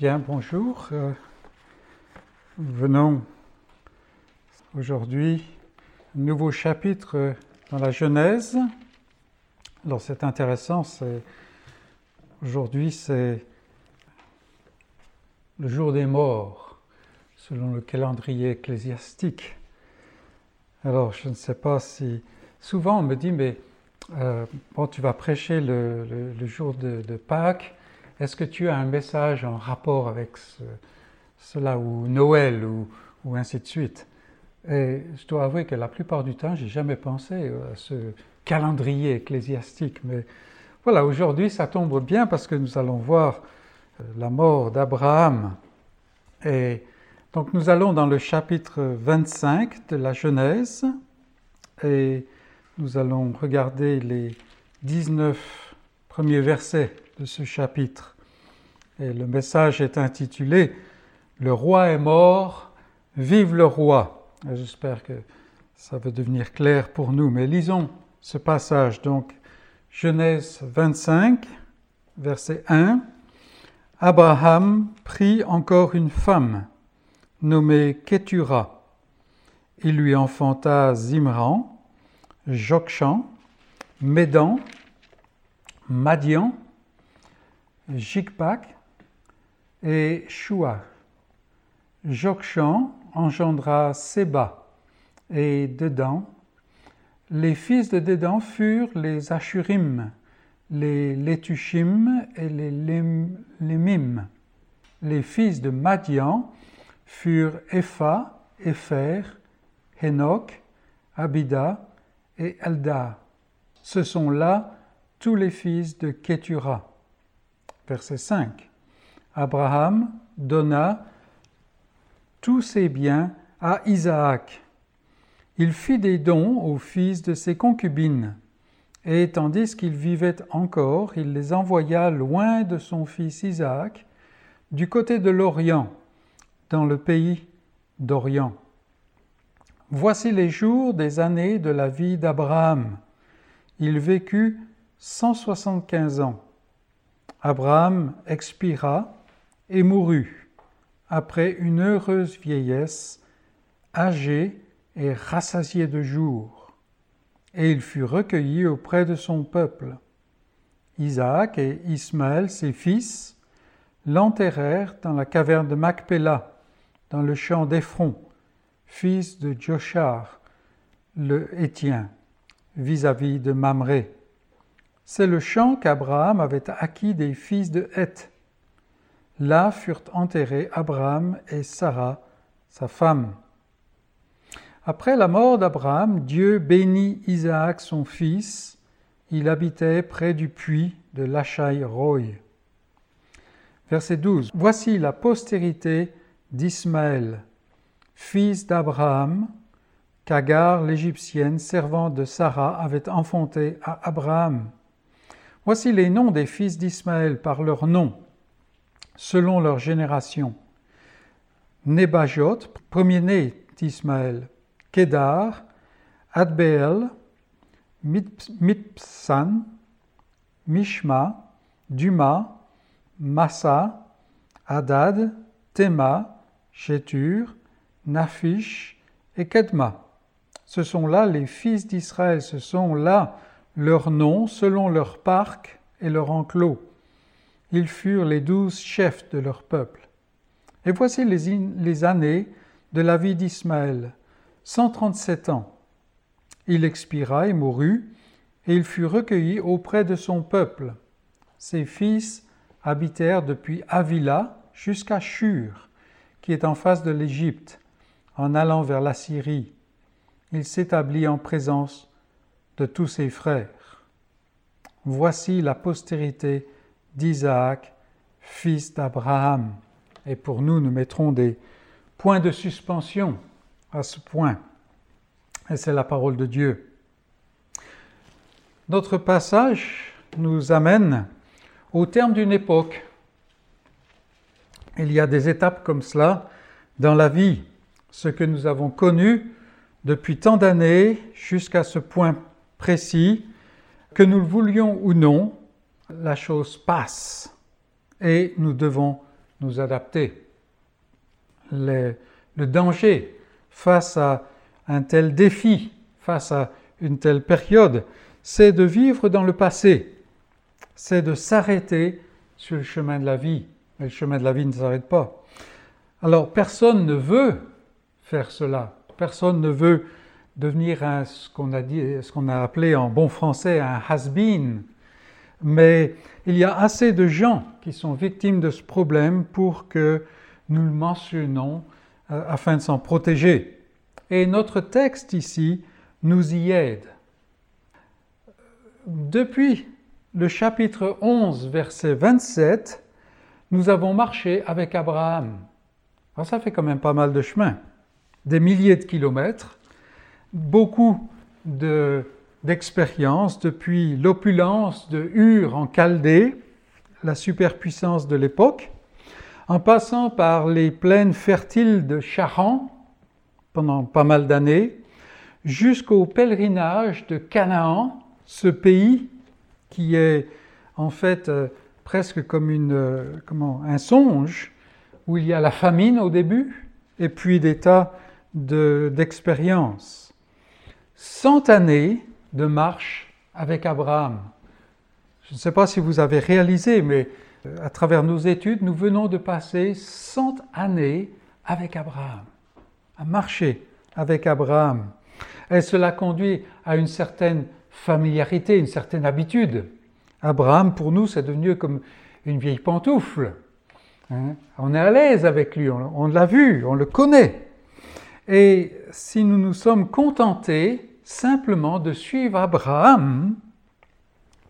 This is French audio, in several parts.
Bien, bonjour. Euh, venons aujourd'hui un nouveau chapitre dans la Genèse. Alors c'est intéressant, c'est aujourd'hui c'est le jour des morts selon le calendrier ecclésiastique. Alors je ne sais pas si souvent on me dit mais euh, bon tu vas prêcher le, jour de Pâques est-ce que tu as un message en rapport avec cela, ou Noël, ou, ainsi de suite? Et je dois avouer que la plupart du temps, j'ai jamais pensé à ce calendrier ecclésiastique. Mais voilà, aujourd'hui, ça tombe bien parce que nous allons voir euh, la mort d'Abraham. Et donc, nous allons dans le chapitre 25 de la Genèse et nous allons regarder les 19 premiers versets ce chapitre. Et le message est intitulé Le roi est mort, vive le roi. J'espère que ça va devenir clair pour nous. Mais lisons ce passage. Donc, Genèse 25, verset 1. Abraham prit encore une femme nommée Ketura. Il lui enfanta Zimran, Jokshan, Médan, Madian, Jikpak et Shua. Jokshan engendra Seba et Dedan. Les fils de Dedan furent les Ashurim, les Letushim et les Lemim. Les fils de Madian furent Epha, Epher, Henok, Abida et Elda. Ce sont là tous les fils de Ketura verset 5. Abraham donna tous ses biens à Isaac. Il fit des dons aux fils de ses concubines, et tandis qu'il vivait encore, il les envoya loin de son fils Isaac, du côté de l'Orient, dans le pays d'Orient. Voici les jours des années de la vie d'Abraham. Il vécut 175 ans. Abraham expira et mourut après une heureuse vieillesse, âgé et rassasié de jours, et il fut recueilli auprès de son peuple. Isaac et Ismaël, ses fils, l'enterrèrent dans la caverne de Macpéla, dans le champ d'Ephron, fils de Joshar, le Hétien, vis-à-vis de Mamré. C'est le champ qu'Abraham avait acquis des fils de Heth. Là furent enterrés Abraham et Sarah, sa femme. Après la mort d'Abraham, Dieu bénit Isaac son fils. Il habitait près du puits de Lachai Roy. Verset 12. Voici la postérité d'Ismaël, fils d'Abraham, qu'Agar l'Égyptienne, servante de Sarah, avait enfanté à Abraham. Voici les noms des fils d'Ismaël par leur nom, selon leur génération. Nebajot, premier-né d'Ismaël, Kedar, Adbeel, Mitpsan, Mishma, Duma, Massa, Adad, Tema, Shetur, Nafish et Kedma. Ce sont là les fils d'Israël, ce sont là leurs noms selon leur parc et leur enclos. Ils furent les douze chefs de leur peuple. Et voici les, les années de la vie d'Ismaël, 137 ans. Il expira et mourut, et il fut recueilli auprès de son peuple. Ses fils habitèrent depuis Avila jusqu'à Shur, qui est en face de l'Égypte, en allant vers la Syrie. Il s'établit en présence tous ses frères. Voici la postérité d'Isaac, fils d'Abraham. Et pour nous, nous mettrons des points de suspension à ce point. Et c'est la parole de Dieu. Notre passage nous amène au terme d'une époque. Il y a des étapes comme cela dans la vie, ce que nous avons connu depuis tant d'années jusqu'à ce point précis, que nous le voulions ou non, la chose passe et nous devons nous adapter. Le, danger face à un tel défi, face à une telle période, c'est de vivre dans le passé, c'est de s'arrêter sur le chemin de la vie. Mais le chemin de la vie ne s'arrête pas. Alors personne ne veut faire cela. Personne ne veut devenir ce qu'on a, a appelé en bon français un has-been. Mais il y a assez de gens qui sont victimes de ce problème pour que nous le mentionnons euh, afin de s'en protéger. Et notre texte ici nous y aide. Depuis le chapitre 11, verset 27, nous avons marché avec Abraham. Alors ça fait quand même pas mal de chemin, des milliers de kilomètres, beaucoup d'expériences depuis l'opulence de Ur en Chaldée, la superpuissance de l'époque, en passant par les plaines fertiles de Charan pendant pas mal d'années, jusqu'au pèlerinage de Canaan, ce pays qui est en fait euh, presque comme une, euh, un songe, où il y a la famine au début, et puis des tas d'expériences. Cent années de marche avec Abraham. Je ne sais pas si vous avez réalisé, mais euh, à travers nos études, nous venons de passer cent années avec Abraham, à marcher avec Abraham. Et cela conduit à une certaine familiarité, une certaine habitude. Abraham, pour nous, c'est devenu comme une vieille pantoufle. Hein. on est à l'aise avec lui, on, l'a vu, on le connaît. Et si nous nous sommes contentés simplement de suivre Abraham,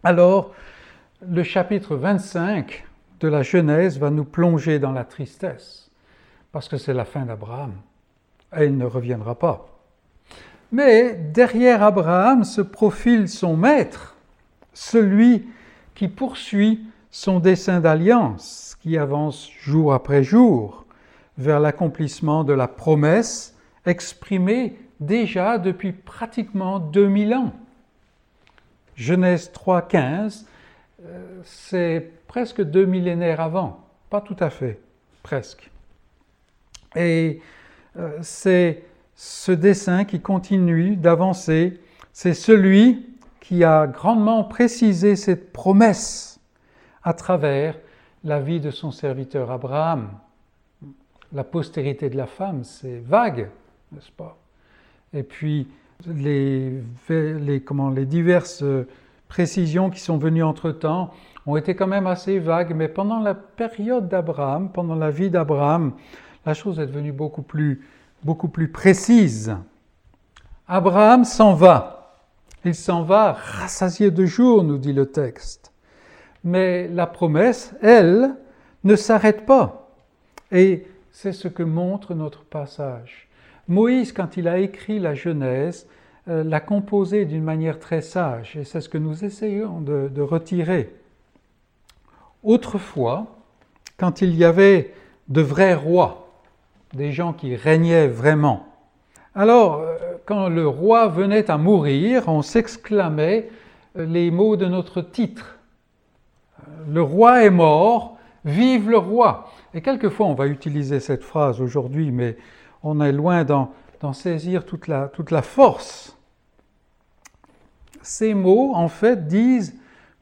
alors le chapitre 25 de la Genèse va nous plonger dans la tristesse, parce que c'est la fin d'Abraham, et il ne reviendra pas. Mais derrière Abraham se profile son maître, celui qui poursuit son dessein d'alliance, qui avance jour après jour vers l'accomplissement de la promesse exprimée déjà depuis pratiquement 2000 ans. Genèse 3.15, euh, c'est presque deux millénaires avant, pas tout à fait, presque. Et euh, c'est ce dessin qui continue d'avancer, c'est celui qui a grandement précisé cette promesse à travers la vie de son serviteur Abraham. La postérité de la femme, c'est vague, n'est-ce pas? Et puis, les, les, comment, les diverses précisions qui sont venues entre-temps ont été quand même assez vagues, mais pendant la période d'Abraham, pendant la vie d'Abraham, la chose est devenue beaucoup plus, beaucoup plus précise. Abraham s'en va. Il s'en va rassasié de jour, nous dit le texte. Mais la promesse, elle, ne s'arrête pas. Et c'est ce que montre notre passage. Moïse, quand il a écrit la Genèse, euh, l'a composé d'une manière très sage, et c'est ce que nous essayons de, retirer. Autrefois, quand il y avait de vrais rois, des gens qui régnaient vraiment, alors, euh, quand le roi venait à mourir, on s'exclamait euh, les mots de notre titre. Le roi est mort, vive le roi. Et quelquefois, on va utiliser cette phrase aujourd'hui, mais on est loin d'en, saisir toute la, force. Ces mots, en fait, disent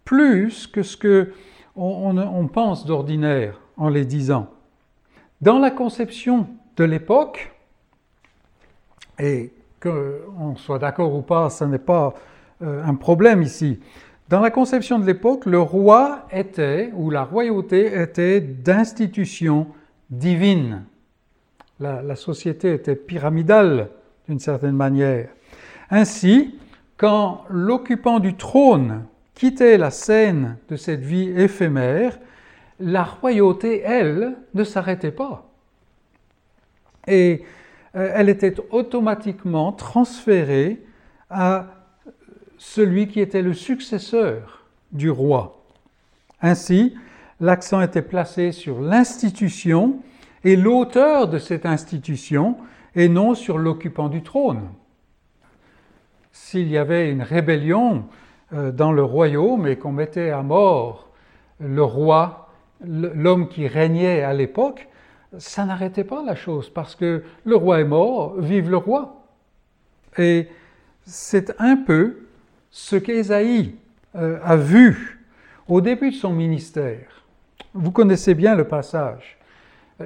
plus que ce que on pense d'ordinaire en les disant. Dans la conception de l'époque, et qu'on soit d'accord ou pas, ce n'est pas euh, un problème ici. Dans la conception de l'époque, le roi était, ou la royauté était d'institution divine. La, société était pyramidale d'une certaine manière. Ainsi, quand l'occupant du trône quittait la scène de cette vie éphémère, la royauté, elle, ne s'arrêtait pas. Et euh, elle était automatiquement transférée à celui qui était le successeur du roi. Ainsi, l'accent était placé sur l'institution et l'auteur de cette institution et non sur l'occupant du trône. S'il y avait une rébellion euh, dans le royaume et qu'on mettait à mort le roi l'homme qui régnait à l'époque, ça n'arrêtait pas la chose, parce que le roi est mort, vive le roi. Et c'est un peu ce qu'Ésaïe euh, a vu au début de son ministère. Vous connaissez bien le passage.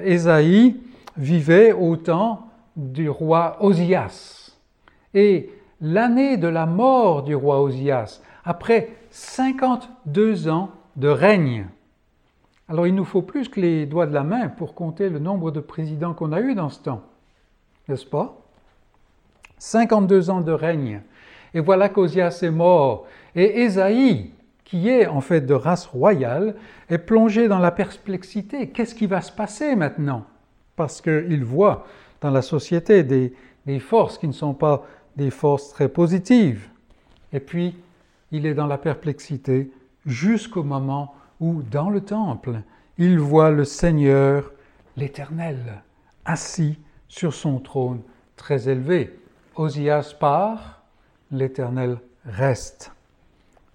Ésaïe vivait au temps du roi Osias. Et l'année de la mort du roi Osias, après 52 ans de règne, alors il nous faut plus que les doigts de la main pour compter le nombre de présidents qu'on a eu dans ce temps, n'est-ce pas? 52 ans de règne. Et voilà qu'Osias est mort. Et Ésaïe, qui est en fait de race royale, est plongé dans la perplexité. Qu'est-ce qui va se passer maintenant? Parce qu'il voit dans la société des, des forces qui ne sont pas des forces très positives. Et puis, il est dans la perplexité jusqu'au moment où, dans le temple, il voit le Seigneur, l'Éternel, assis sur son trône très élevé. Osias part, l'Éternel reste.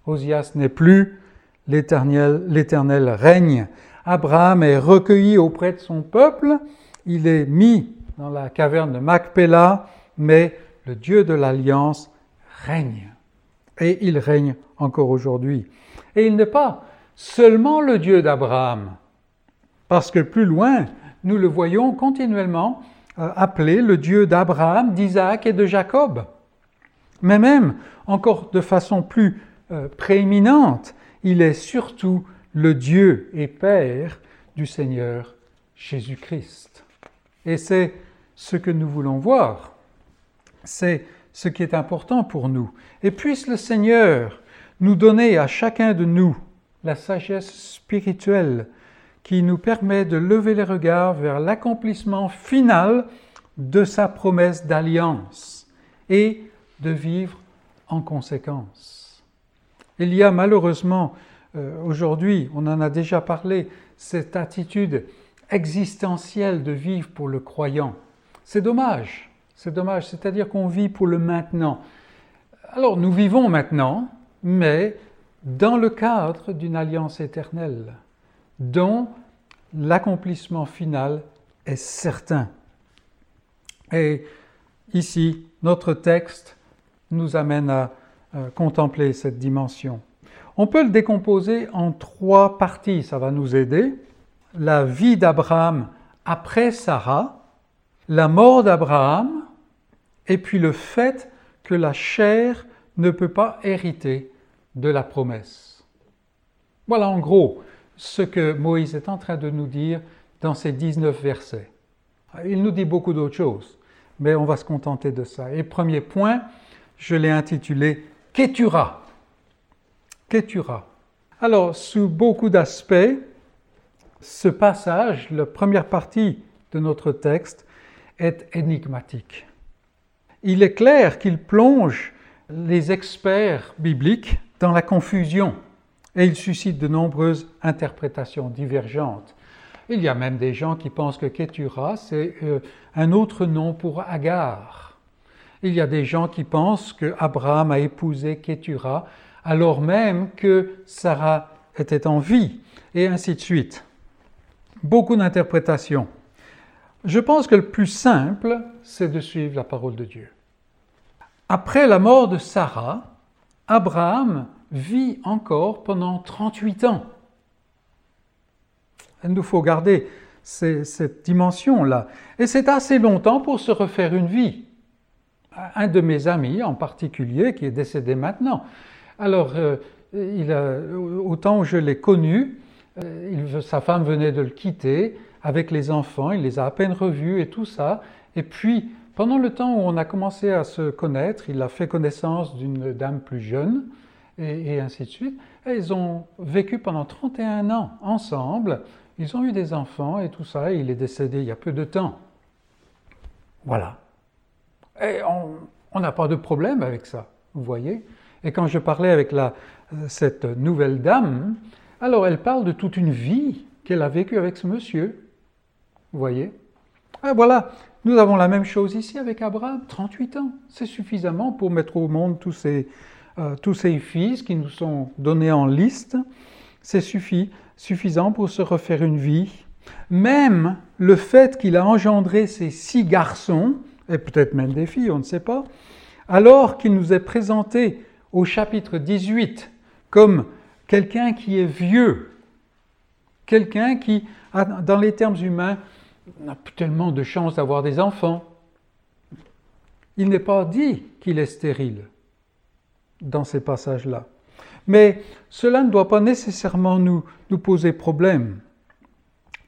Osias n'est plus, l'Éternel règne. Abraham est recueilli auprès de son peuple, il est mis dans la caverne de Macpéla, mais le Dieu de l'Alliance règne. Et il règne encore aujourd'hui. Et il n'est pas seulement le Dieu d'Abraham, parce que plus loin, nous le voyons continuellement euh, appelé le Dieu d'Abraham, d'Isaac et de Jacob. Mais même, encore de façon plus euh, prééminente, il est surtout le Dieu et Père du Seigneur Jésus-Christ. Et c'est ce que nous voulons voir. C'est ce qui est important pour nous. Et puisse le Seigneur nous donner à chacun de nous la sagesse spirituelle qui nous permet de lever les regards vers l'accomplissement final de sa promesse d'alliance et de vivre en conséquence. Il y a malheureusement euh, aujourd'hui, on en a déjà parlé, cette attitude existentielle de vivre pour le croyant. C'est dommage, c'est dommage, c'est-à-dire qu'on vit pour le maintenant. Alors nous vivons maintenant, mais dans le cadre d'une alliance éternelle, dont l'accomplissement final est certain. Et ici, notre texte nous amène à euh, contempler cette dimension. On peut le décomposer en trois parties, ça va nous aider. La vie d'Abraham après Sarah, la mort d'Abraham, et puis le fait que la chair ne peut pas hériter de la promesse. Voilà en gros ce que Moïse est en train de nous dire dans ces 19 versets. Il nous dit beaucoup d'autres choses, mais on va se contenter de ça. Et premier point, je l'ai intitulé Ketura. Alors, sous beaucoup d'aspects, ce passage, la première partie de notre texte, est énigmatique. Il est clair qu'il plonge les experts bibliques dans la confusion et il suscite de nombreuses interprétations divergentes. Il y a même des gens qui pensent que Ketura, c'est euh, un autre nom pour Agar. Il y a des gens qui pensent que Abraham a épousé Ketura alors même que Sarah était en vie, et ainsi de suite. Beaucoup d'interprétations. Je pense que le plus simple, c'est de suivre la parole de Dieu. Après la mort de Sarah, Abraham vit encore pendant 38 ans. Il nous faut garder cette dimension-là. Et c'est assez longtemps pour se refaire une vie. Un de mes amis en particulier, qui est décédé maintenant, alors euh, il au temps où je l'ai connu, euh, sa femme venait de le quitter avec les enfants, il les a à peine revus et tout ça. Et puis, pendant le temps où on a commencé à se connaître, il a fait connaissance d'une dame plus jeune et, ainsi de suite. ils ont vécu pendant 31 ans ensemble, ils ont eu des enfants et tout ça, et il est décédé il y a peu de temps. Voilà. Et on n'a pas de problème avec ça, vous voyez. Et quand je parlais avec la, cette nouvelle dame, alors elle parle de toute une vie qu'elle a vécue avec ce monsieur. Vous voyez ah, Voilà, nous avons la même chose ici avec Abraham, 38 ans. C'est suffisamment pour mettre au monde tous ces, euh, tous ces fils qui nous sont donnés en liste. c'est suffisant pour se refaire une vie. Même le fait qu'il a engendré ces six garçons, et peut-être même des filles, on ne sait pas, alors qu'il nous est présenté au chapitre 18 comme quelqu'un qui est vieux, quelqu'un qui, dans les termes humains, n'a plus tellement de chance d'avoir des enfants. Il n'est pas dit qu'il est stérile dans ces passages-là. Mais cela ne doit pas nécessairement nous, nous poser problème.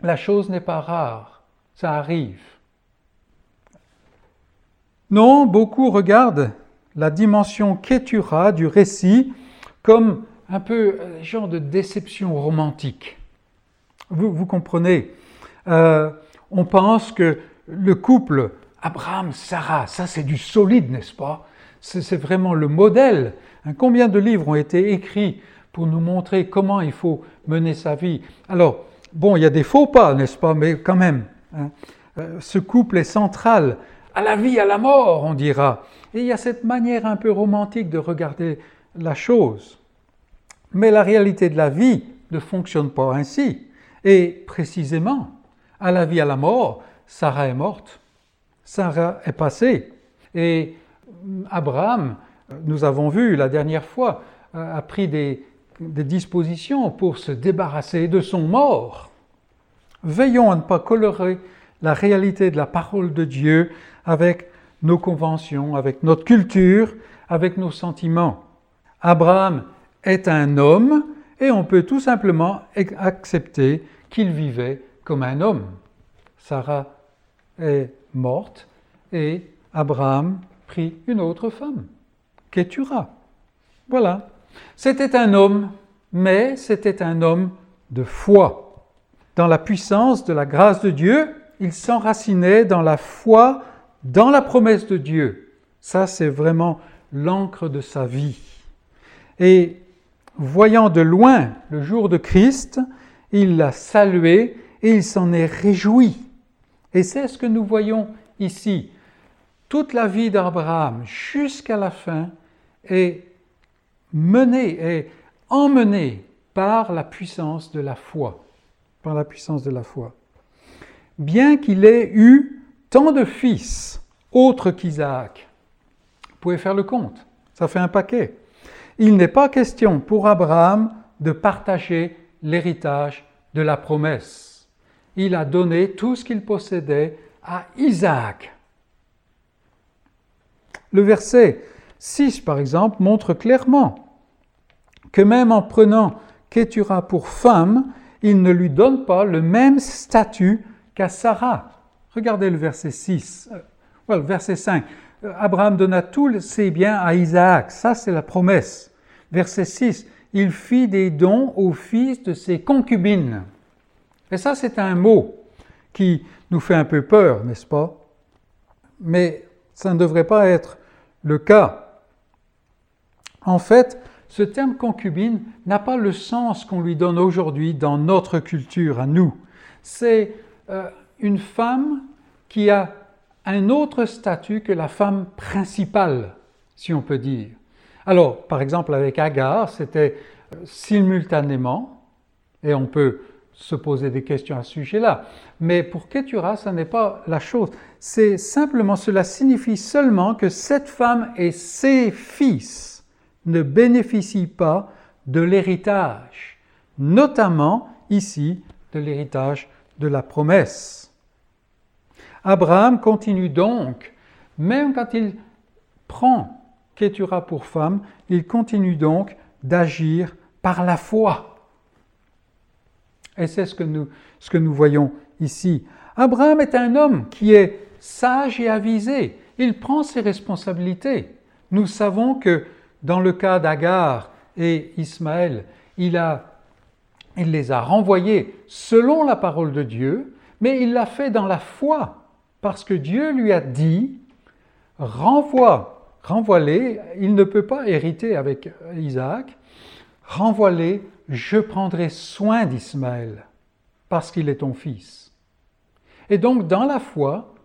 La chose n'est pas rare, ça arrive. Non, beaucoup regardent la dimension kétura du récit comme un peu un genre de déception romantique. Vous, vous comprenez. Euh, On pense que le couple Abraham-Sarah, ça c'est du solide, n'est-ce pas? C'est vraiment le modèle. Hein, combien de livres ont été écrits pour nous montrer comment il faut mener sa vie? Alors, bon, il y a des faux pas, n'est-ce pas? Mais quand même, hein, euh, ce couple est central à la vie, à la mort, on dira. Et il y a cette manière un peu romantique de regarder la chose. Mais la réalité de la vie ne fonctionne pas ainsi. Et précisément, à la vie, à la mort, Sarah est morte. Sarah est passée. Et Abraham, nous avons vu la dernière fois, a pris des, des dispositions pour se débarrasser de son mort. Veillons à ne pas colorer la réalité de la parole de Dieu avec nos conventions, avec notre culture, avec nos sentiments. Abraham est un homme et on peut tout simplement accepter qu'il vivait comme un homme. Sarah est morte et Abraham prit une autre femme, Ketura. Voilà. C'était un homme, mais c'était un homme de foi. Dans la puissance de la grâce de Dieu, il s'enracinait dans la foi dans la promesse de Dieu. Ça, c'est vraiment l'encre de sa vie. Et voyant de loin le jour de Christ, il l'a salué et il s'en est réjoui. Et c'est ce que nous voyons ici. Toute la vie d'Abraham jusqu'à la fin est menée, est emmenée par la puissance de la foi. Par la puissance de la foi. Bien qu'il ait eu tant de fils autres qu'Isaac. Vous pouvez faire le compte, ça fait un paquet. Il n'est pas question pour Abraham de partager l'héritage de la promesse. Il a donné tout ce qu'il possédait à Isaac. Le verset 6, par exemple, montre clairement que même en prenant Ketura pour femme, il ne lui donne pas le même statut qu'à Sarah. Regardez le verset 6, euh, verset 5. Euh, Abraham donna tous ses biens à Isaac, ça c'est la promesse. Verset 6, il fit des dons aux fils de ses concubines. Et ça c'est un mot qui nous fait un peu peur, n'est-ce pas? Mais ça ne devrait pas être le cas. En fait, ce terme concubine n'a pas le sens qu'on lui donne aujourd'hui dans notre culture à nous. C'est euh, une femme qui a un autre statut que la femme principale, si on peut dire. Alors, par exemple, avec Agar, c'était euh, simultanément, et on peut se poser des questions à ce sujet-là. Mais pour Ketura, ce n'est pas la chose. C'est simplement, cela signifie seulement que cette femme et ses fils ne bénéficient pas de l'héritage, notamment ici de l'héritage de la promesse. Abraham continue donc, même quand il prend Ketura pour femme, il continue donc d'agir par la foi. Et c'est ce que nous, ce que nous voyons ici. Abraham est un homme qui est sage et avisé. Il prend ses responsabilités. Nous savons que dans le cas d'Agar et Ismaël, il, a, il les a renvoyés selon la parole de Dieu, mais il l'a fait dans la foi parce que Dieu lui a dit, renvoie, renvoie-les, il ne peut pas hériter avec Isaac, renvoie-les, je prendrai soin d'Ismaël, parce qu'il est ton fils. Et donc, dans la foi,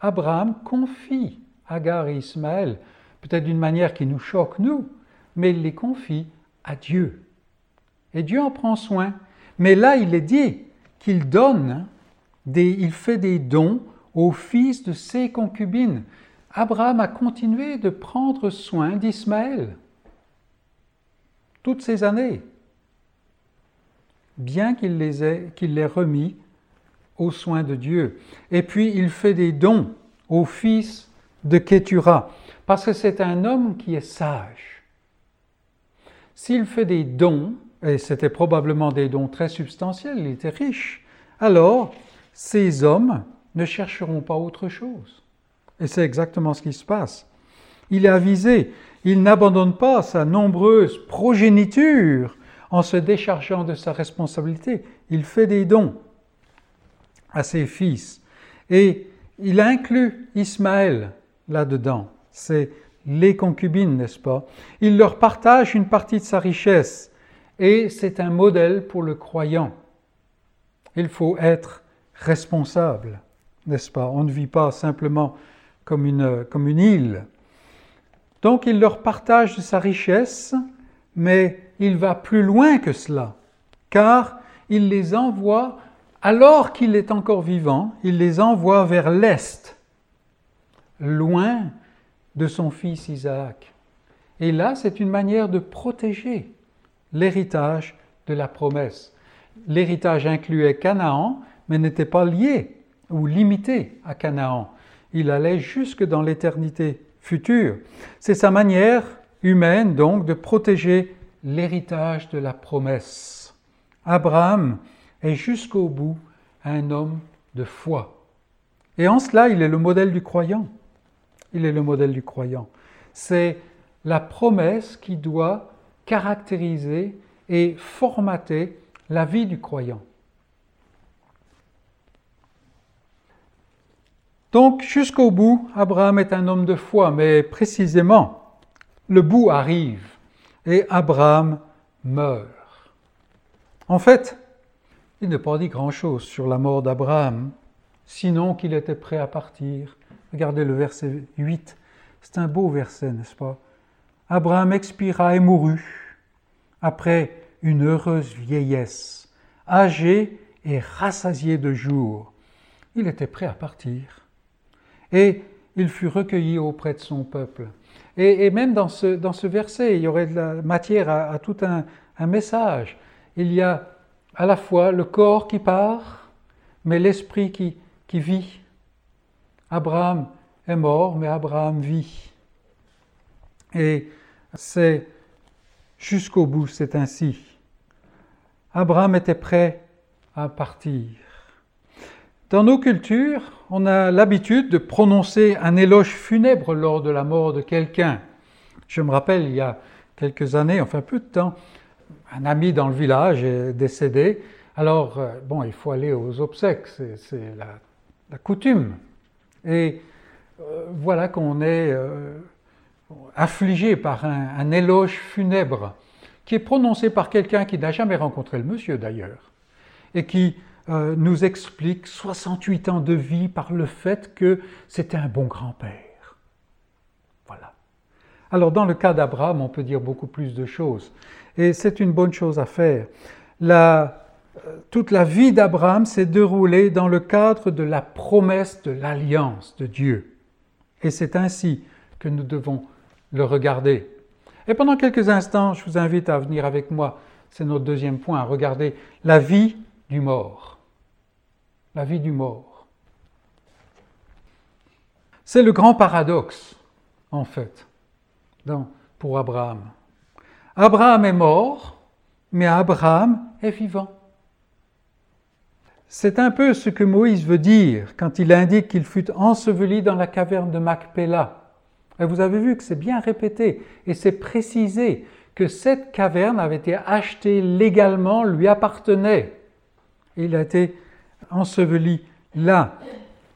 Abraham confie Agar et Ismaël, peut-être d'une manière qui nous choque, nous, mais il les confie à Dieu. Et Dieu en prend soin. Mais là, il est dit qu'il donne, des, il fait des dons aux fils de ses concubines. Abraham a continué de prendre soin d'Ismaël toutes ces années, bien qu'il les ait, qu'il les remis aux soins de Dieu. Et puis il fait des dons aux fils de Ketura, parce que c'est un homme qui est sage. S'il fait des dons, et c'était probablement des dons très substantiels, il était riche, alors ces hommes ne chercheront pas autre chose. Et c'est exactement ce qui se passe. Il est avisé, il n'abandonne pas sa nombreuse progéniture en se déchargeant de sa responsabilité. Il fait des dons à ses fils. Et il inclut Ismaël là-dedans. C'est les concubines, n'est-ce pas? Il leur partage une partie de sa richesse et c'est un modèle pour le croyant. Il faut être responsable, n'est-ce pas? On ne vit pas simplement comme une, comme une île. Donc il leur partage sa richesse, mais il va plus loin que cela, car il les envoie, alors qu'il est encore vivant, il les envoie vers l'Est, loin de son fils Isaac. Et là, c'est une manière de protéger l'héritage de la promesse. L'héritage incluait Canaan, mais n'était pas lié ou limité à Canaan. Il allait jusque dans l'éternité future. C'est sa manière humaine, donc, de protéger l'héritage de la promesse. Abraham est jusqu'au bout un homme de foi. Et en cela, il est le modèle du croyant. Il est le modèle du croyant. C'est la promesse qui doit caractériser et formater la vie du croyant. Donc jusqu'au bout, Abraham est un homme de foi, mais précisément, le bout arrive et Abraham meurt. En fait, il n'est pas dit grand-chose sur la mort d'Abraham, sinon qu'il était prêt à partir. Regardez le verset 8, c'est un beau verset, n'est-ce pas? Abraham expira et mourut après une heureuse vieillesse, âgé et rassasié de jours. Il était prêt à partir. Et il fut recueilli auprès de son peuple. Et, même dans ce, dans ce, verset, il y aurait de la matière à, tout un, un, message. Il y a à la fois le corps qui part, mais l'esprit qui, qui vit. Abraham est mort, mais Abraham vit. Et c'est jusqu'au bout, c'est ainsi. Abraham était prêt à partir. Dans nos cultures, on a l'habitude de prononcer un éloge funèbre lors de la mort de quelqu'un. Je me rappelle, il y a quelques années, enfin peu de temps, un ami dans le village est décédé. Alors, euh, bon, il faut aller aux obsèques, c'est la, coutume. Et euh, voilà qu'on est euh, affligé par un, un, éloge funèbre qui est prononcé par quelqu'un qui n'a jamais rencontré le monsieur d'ailleurs, et qui euh, nous explique 68 ans de vie par le fait que c'était un bon grand-père. Voilà. Alors dans le cas d'Abraham, on peut dire beaucoup plus de choses. Et c'est une bonne chose à faire. Euh, toute la vie d'Abraham s'est déroulée dans le cadre de la promesse de l'alliance de Dieu. Et c'est ainsi que nous devons le regarder. Et pendant quelques instants, je vous invite à venir avec moi, c'est notre deuxième point, à regarder la vie du mort. La vie du mort. C'est le grand paradoxe, en fait, pour Abraham. Abraham est mort, mais Abraham est vivant. C'est un peu ce que Moïse veut dire quand il indique qu'il fut enseveli dans la caverne de Macpéla. Et vous avez vu que c'est bien répété et c'est précisé que cette caverne avait été achetée légalement, lui appartenait. Il a été enseveli là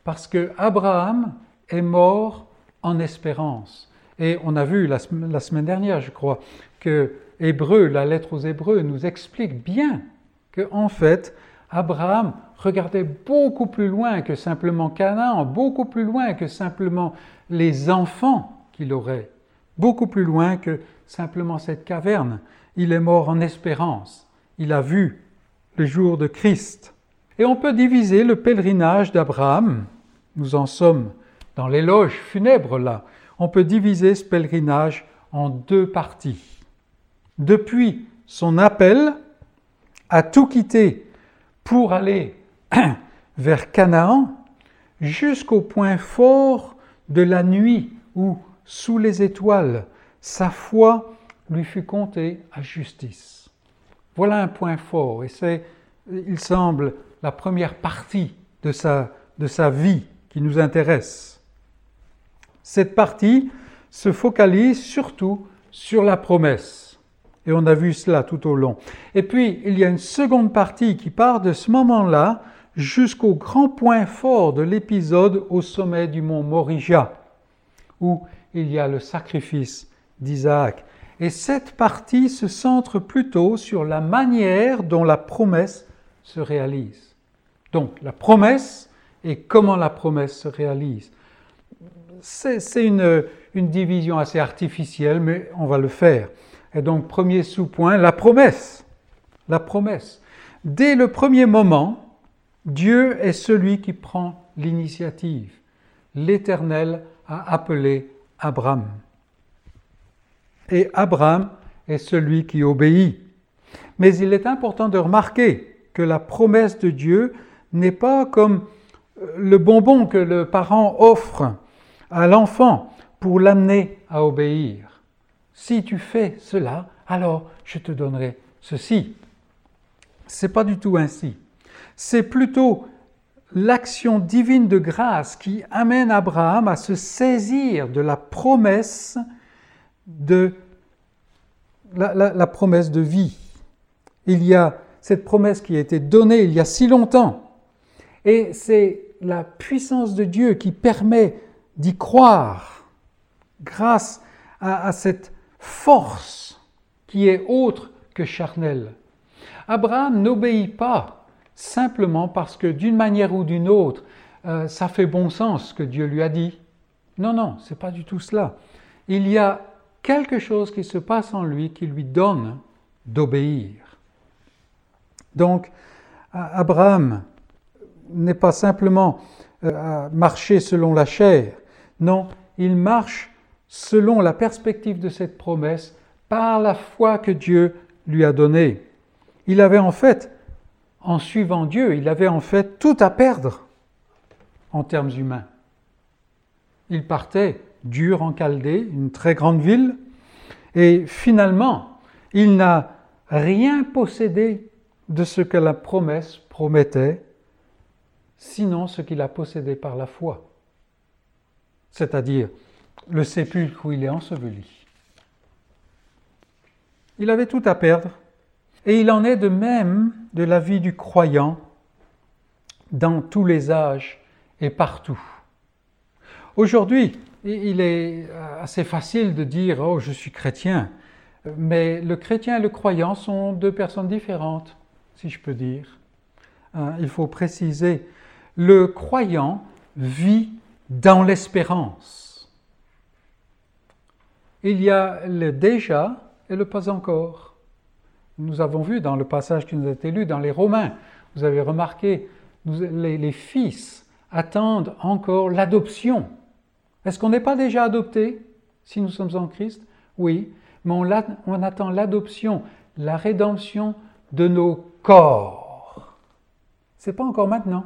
parce que Abraham est mort en espérance. Et on a vu la, semaine dernière, je crois, que Hébreu, la lettre aux Hébreux, nous explique bien que en fait, Abraham regardait beaucoup plus loin que simplement Canaan, beaucoup plus loin que simplement les enfants qu'il aurait, beaucoup plus loin que simplement cette caverne. Il est mort en espérance. il a vu le jour de Christ. Et on peut diviser le pèlerinage d'Abraham, nous en sommes dans l'éloge funèbre là, on peut diviser ce pèlerinage en deux parties. Depuis son appel à tout quitter pour aller vers Canaan, jusqu'au point fort de la nuit où, sous les étoiles, sa foi lui fut comptée à justice. Voilà un point fort, et c'est, il semble, la première partie de sa, vie qui nous intéresse. Cette partie se focalise surtout sur la promesse. Et on a vu cela tout au long. Et puis, il y a une seconde partie qui part de ce moment-là jusqu'au grand point fort de l'épisode au sommet du mont Morija, où il y a le sacrifice d'Isaac. Et cette partie se centre plutôt sur la manière dont la promesse se réalise. Donc la promesse et comment la promesse se réalise. C'est une, division assez artificielle, mais on va le faire. Et donc premier sous-point, la promesse. La promesse. Dès le premier moment, Dieu est celui qui prend l'initiative. L'Éternel a appelé Abraham. Et Abraham est celui qui obéit. Mais il est important de remarquer que la promesse de Dieu n'est pas comme euh, le bonbon que le parent offre à l'enfant pour l'amener à obéir. Si tu fais cela, alors je te donnerai ceci. C'est pas du tout ainsi. C'est plutôt l'action divine de grâce qui amène Abraham à se saisir de la promesse de la, promesse de vie. Il y a cette promesse qui a été donnée il y a si longtemps. Et c'est la puissance de Dieu qui permet d'y croire grâce à, cette force qui est autre que charnelle. Abraham n'obéit pas simplement parce que d'une manière ou d'une autre, euh, ça fait bon sens ce que Dieu lui a dit. Non, non, c'est pas du tout cela. Il y a quelque chose qui se passe en lui qui lui donne d'obéir. Donc, Abraham n'est pas simplement euh, à marcher selon la chair, non, il marche selon la perspective de cette promesse par la foi que Dieu lui a donnée. Il avait en fait, en suivant Dieu, il avait en fait tout à perdre en termes humains. Il partait dur en Chaldée, une très grande ville, et finalement, il n'a rien possédé de ce que la promesse promettait, sinon ce qu'il a possédé par la foi, c'est-à-dire le sépulcre où il est enseveli. Il avait tout à perdre, et il en est de même de la vie du croyant dans tous les âges et partout. Aujourd'hui, il est euh, assez facile de dire Oh, je suis chrétien. Mais le chrétien et le croyant sont deux personnes différentes, si je peux dire. Hein, il faut préciser le croyant vit dans l'espérance. Il y a le déjà et le pas encore. Nous avons vu dans le passage qui nous a été lu dans les Romains, vous avez remarqué, les fils attendent encore l'adoption. Est-ce qu'on n'est pas déjà adopté si nous sommes en Christ? Oui, mais on, attend l'adoption, la rédemption de nos corps. C'est pas encore maintenant.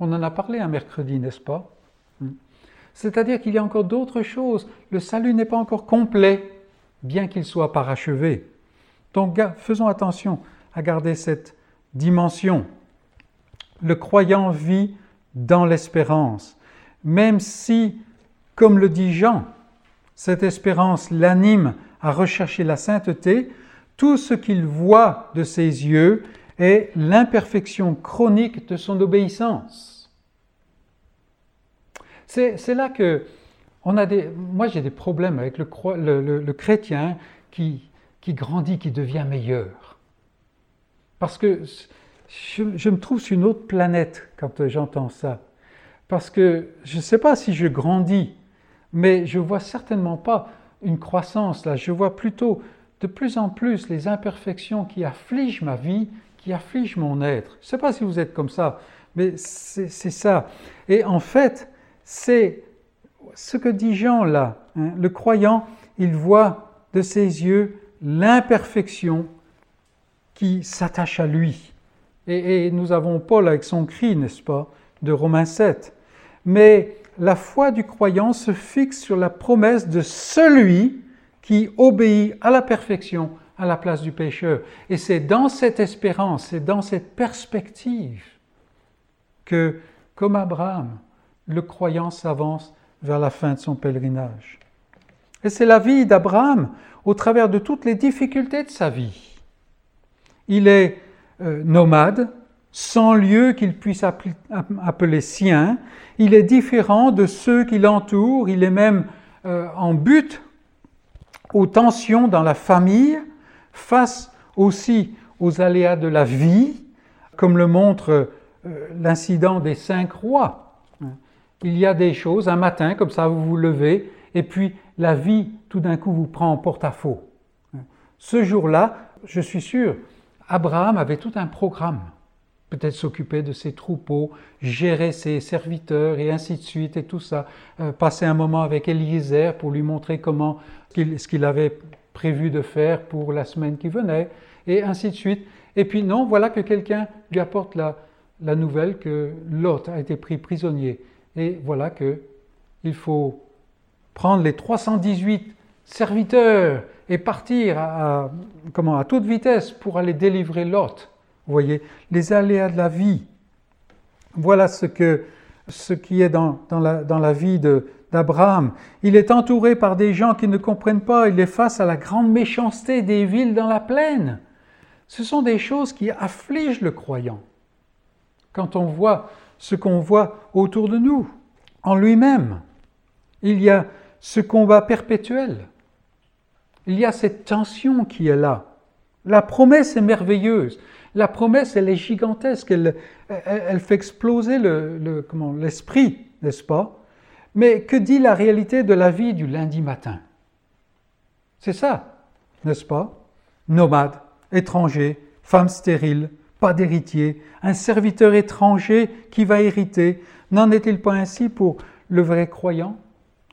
On en a parlé un mercredi, n'est-ce pas? Hmm. C'est-à-dire qu'il y a encore d'autres choses. Le salut n'est pas encore complet, bien qu'il soit parachevé. Donc faisons attention à garder cette dimension. Le croyant vit dans l'espérance, même si comme le dit Jean, cette espérance l'anime à rechercher la sainteté. Tout ce qu'il voit de ses yeux est l'imperfection chronique de son obéissance. C'est là que on a des, moi j'ai des problèmes avec le, chrétien qui, qui, grandit, qui devient meilleur. Parce que je, je me trouve sur une autre planète quand j'entends ça. Parce que je ne sais pas si je grandis mais je ne vois certainement pas une croissance là, je vois plutôt de plus en plus les imperfections qui affligent ma vie, qui affligent mon être. Je ne sais pas si vous êtes comme ça, mais c'est ça. Et en fait, c'est ce que dit Jean là. Hein. Le croyant, il voit de ses yeux l'imperfection qui s'attache à lui. Et, et, nous avons Paul avec son cri, n'est-ce pas, de Romains 7. Mais la foi du croyant se fixe sur la promesse de celui qui obéit à la perfection à la place du pécheur. Et c'est dans cette espérance, c'est dans cette perspective que, comme Abraham, le croyant s'avance vers la fin de son pèlerinage. Et c'est la vie d'Abraham au travers de toutes les difficultés de sa vie. Il est euh, nomade, sans lieu qu'il puisse appeler sien. Il est différent de ceux qui l'entourent. Il est même euh, en but aux tensions dans la famille, face aussi aux aléas de la vie, comme le montre euh, l'incident des cinq rois. Il y a des choses, un matin, comme ça, vous vous levez, et puis la vie, tout d'un coup, vous prend en porte-à-faux. Ce jour-là, je suis sûr, Abraham avait tout un programme. Peut-être s'occuper de ses troupeaux, gérer ses serviteurs et ainsi de suite et tout ça. Euh, passer un moment avec Eliezer pour lui montrer comment ce qu'il avait prévu de faire pour la semaine qui venait et ainsi de suite. Et puis non, voilà que quelqu'un lui apporte la, la nouvelle que Lot a été pris prisonnier. Et voilà que il faut prendre les 318 serviteurs et partir à, comment, à toute vitesse pour aller délivrer Lot. Vous voyez, les aléas de la vie. Voilà ce, que, ce qui est dans, dans, la, dans la vie d'Abraham. Il est entouré par des gens qui ne comprennent pas. Il est face à la grande méchanceté des villes dans la plaine. Ce sont des choses qui affligent le croyant. Quand on voit ce qu'on voit autour de nous, en lui-même, il y a ce combat perpétuel. Il y a cette tension qui est là. La promesse est merveilleuse. La promesse, elle est gigantesque. Elle, fait exploser l'esprit, n'est-ce pas? Mais que dit la réalité de la vie du lundi matin? C'est ça, n'est-ce pas? Nomade, étranger, femme stérile, pas d'héritier, un serviteur étranger qui va hériter. N'en est-il pas ainsi pour le vrai croyant?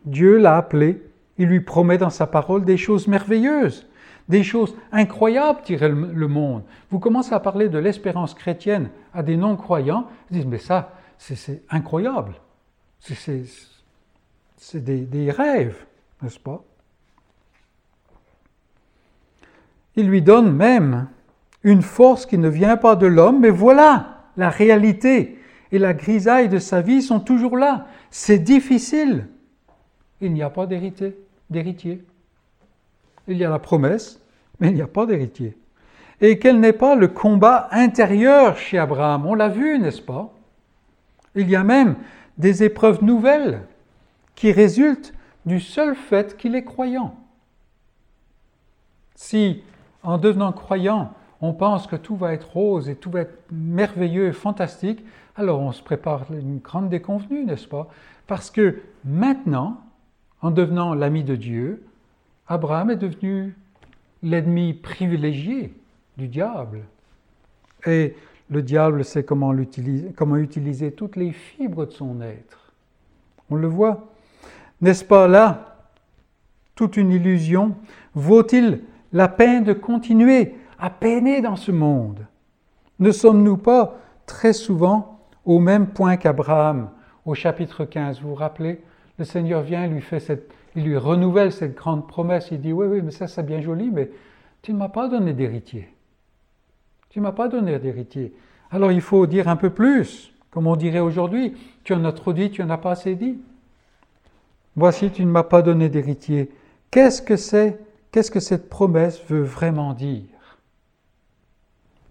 Dieu l'a appelé, il lui promet dans sa parole des choses merveilleuses, des choses incroyables, dirait le monde. Vous commencez à parler de l'espérance chrétienne à des non-croyants, ils disent, mais ça, c'est incroyable, des, des rêves, n'est-ce pas? Il lui donne même une force qui ne vient pas de l'homme, mais voilà, la réalité et la grisaille de sa vie sont toujours là. C'est difficile. Il n'y a pas d'héritier. Il y a la promesse, mais il n'y a pas d'héritier. Et quel n'est pas le combat intérieur chez Abraham? On l'a vu, n'est-ce pas? Il y a même des épreuves nouvelles qui résultent du seul fait qu'il est croyant. Si, en devenant croyant, on pense que tout va être rose et tout va être merveilleux et fantastique, alors on se prépare une grande déconvenue, n'est-ce pas? Parce que maintenant, en devenant l'ami de Dieu, Abraham est devenu l'ennemi privilégié du diable. Et le diable sait comment, comment utiliser toutes les fibres de son être. On le voit. N'est-ce pas là toute une illusion? Vaut-il la peine de continuer à peiner dans ce monde? Ne sommes-nous pas très souvent au même point qu'Abraham au chapitre 15 Vous vous rappelez Le Seigneur vient, lui il lui renouvelle cette grande promesse. Il dit Oui, oui, mais ça c'est bien joli, mais tu ne m'as pas donné d'héritier. Tu ne m'as pas donné d'héritier. Alors il faut dire un peu plus, comme on dirait aujourd'hui Tu en as trop dit, tu en as pas assez dit. Voici, tu ne m'as pas donné d'héritier. Qu'est-ce que c'est Qu'est-ce que cette promesse veut vraiment dire?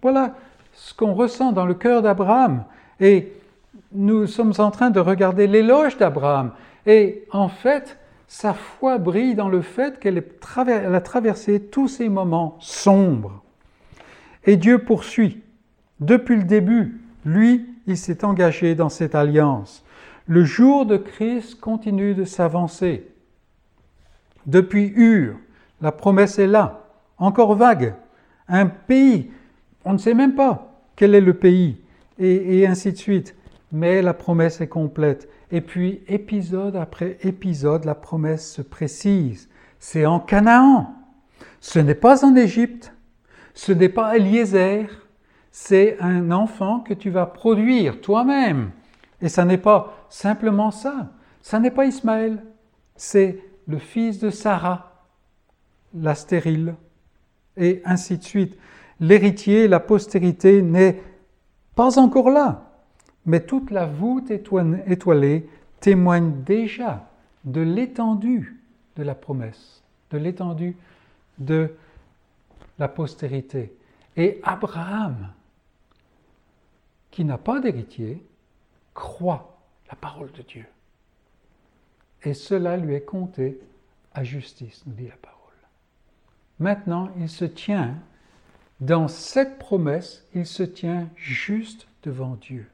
Voilà ce qu'on ressent dans le cœur d'Abraham. Et nous sommes en train de regarder l'éloge d'Abraham. Et en fait, sa foi brille dans le fait qu'elle a traversé tous ces moments sombres. Et Dieu poursuit. Depuis le début, lui, il s'est engagé dans cette alliance. Le jour de Christ continue de s'avancer. Depuis Ur, la promesse est là encore vague. Un pays, on ne sait même pas quel est le pays, et, ainsi de suite. Mais la promesse est complète. Et puis, épisode après épisode, la promesse se précise. C'est en Canaan. Ce n'est pas en Égypte. Ce n'est pas Eliezer. C'est un enfant que tu vas produire toi-même. Et ça n'est pas simplement ça. Ça n'est pas Ismaël. C'est le fils de Sarah, la stérile. Et ainsi de suite. L'héritier, la postérité n'est pas encore là. Mais toute la voûte étoilée témoigne déjà de l'étendue de la promesse, de l'étendue de la postérité. Et Abraham, qui n'a pas d'héritier, croit la parole de Dieu. Et cela lui est compté à justice, nous dit la parole. Maintenant, il se tient, dans cette promesse, il se tient juste devant Dieu.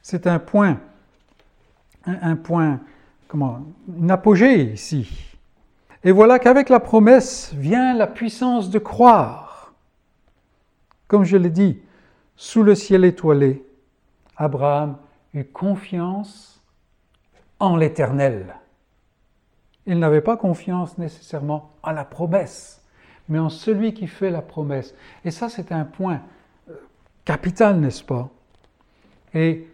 C'est un point, un, point, comment, une apogée ici. Et voilà qu'avec la promesse vient la puissance de croire. Comme je l'ai dit, sous le ciel étoilé, Abraham confiance en l'Éternel. Il n'avait pas confiance nécessairement en la promesse, mais en celui qui fait la promesse. Et ça, c'est un point euh, capital, n'est-ce pas? Et